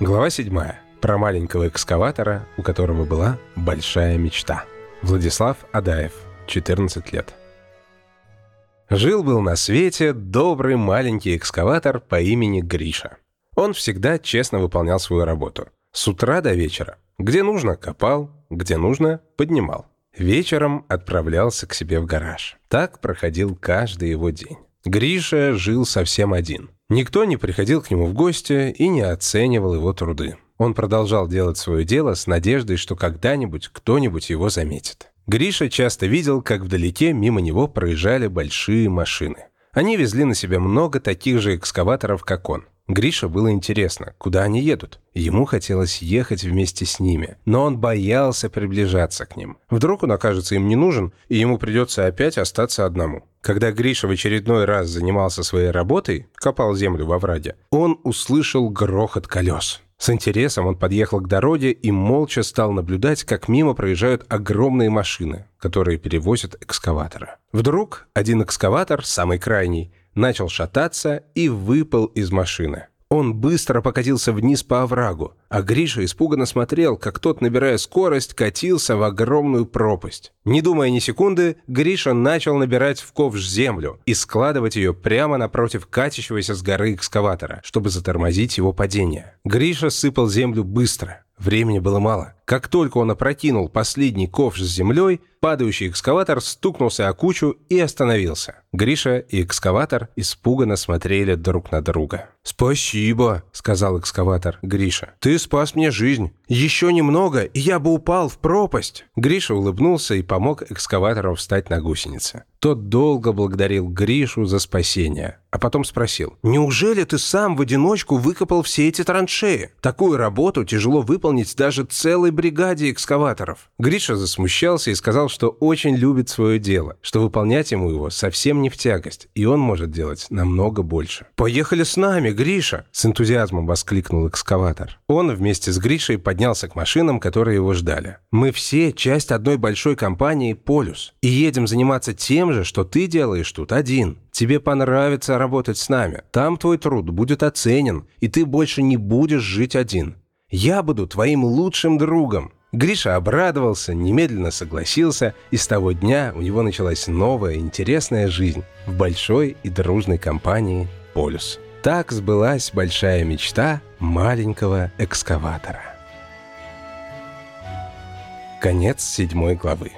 Глава 7. Про маленького экскаватора, у которого была большая мечта. Владислав Адаев, 14 лет. Жил-был на свете добрый маленький экскаватор по имени Гриша. Он всегда честно выполнял свою работу. С утра до вечера. Где нужно – копал, где нужно – поднимал. Вечером отправлялся к себе в гараж. Так проходил каждый его день. Гриша жил совсем один. Никто не приходил к нему в гости и не оценивал его труды. Он продолжал делать свое дело с надеждой, что когда-нибудь кто-нибудь его заметит. Гриша часто видел, как вдалеке мимо него проезжали большие машины. Они везли на себе много таких же экскаваторов, как он. Грише было интересно, куда они едут. Ему хотелось ехать вместе с ними, но он боялся приближаться к ним. Вдруг он окажется им не нужен, и ему придется опять остаться одному. Когда Гриша в очередной раз занимался своей работой, копал землю во враге, он услышал грохот колес. С интересом он подъехал к дороге и молча стал наблюдать, как мимо проезжают огромные машины, которые перевозят экскаватора. Вдруг один экскаватор, самый крайний, начал шататься и выпал из машины. Он быстро покатился вниз по оврагу, а Гриша испуганно смотрел, как тот, набирая скорость, катился в огромную пропасть. Не думая ни секунды, Гриша начал набирать в ковш землю и складывать ее прямо напротив катящегося с горы экскаватора, чтобы затормозить его падение. Гриша сыпал землю быстро. Времени было мало. Как только он опрокинул последний ковш с землей, падающий экскаватор стукнулся о кучу и остановился. Гриша и экскаватор испуганно смотрели друг на друга. «Спасибо», — сказал экскаватор Гриша. «Ты спас мне жизнь. Еще немного, и я бы упал в пропасть». Гриша улыбнулся и помог экскаватору встать на гусеницы. Тот долго благодарил Гришу за спасение, а потом спросил. «Неужели ты сам в одиночку выкопал все эти траншеи? Такую работу тяжело выполнить даже целой бригаде экскаваторов». Гриша засмущался и сказал, что очень любит свое дело, что выполнять ему его совсем не в тягость, и он может делать намного больше. «Поехали с нами, Гриша!» – с энтузиазмом воскликнул экскаватор. Вместе с Гришей поднялся к машинам, которые его ждали. «Мы все часть одной большой компании «Полюс» и едем заниматься тем же, что ты делаешь тут один. Тебе понравится работать с нами. Там твой труд будет оценен, и ты больше не будешь жить один. Я буду твоим лучшим другом». Гриша обрадовался, немедленно согласился, и с того дня у него началась новая интересная жизнь в большой и дружной компании «Полюс». Так сбылась большая мечта маленького экскаватора. Конец седьмой главы.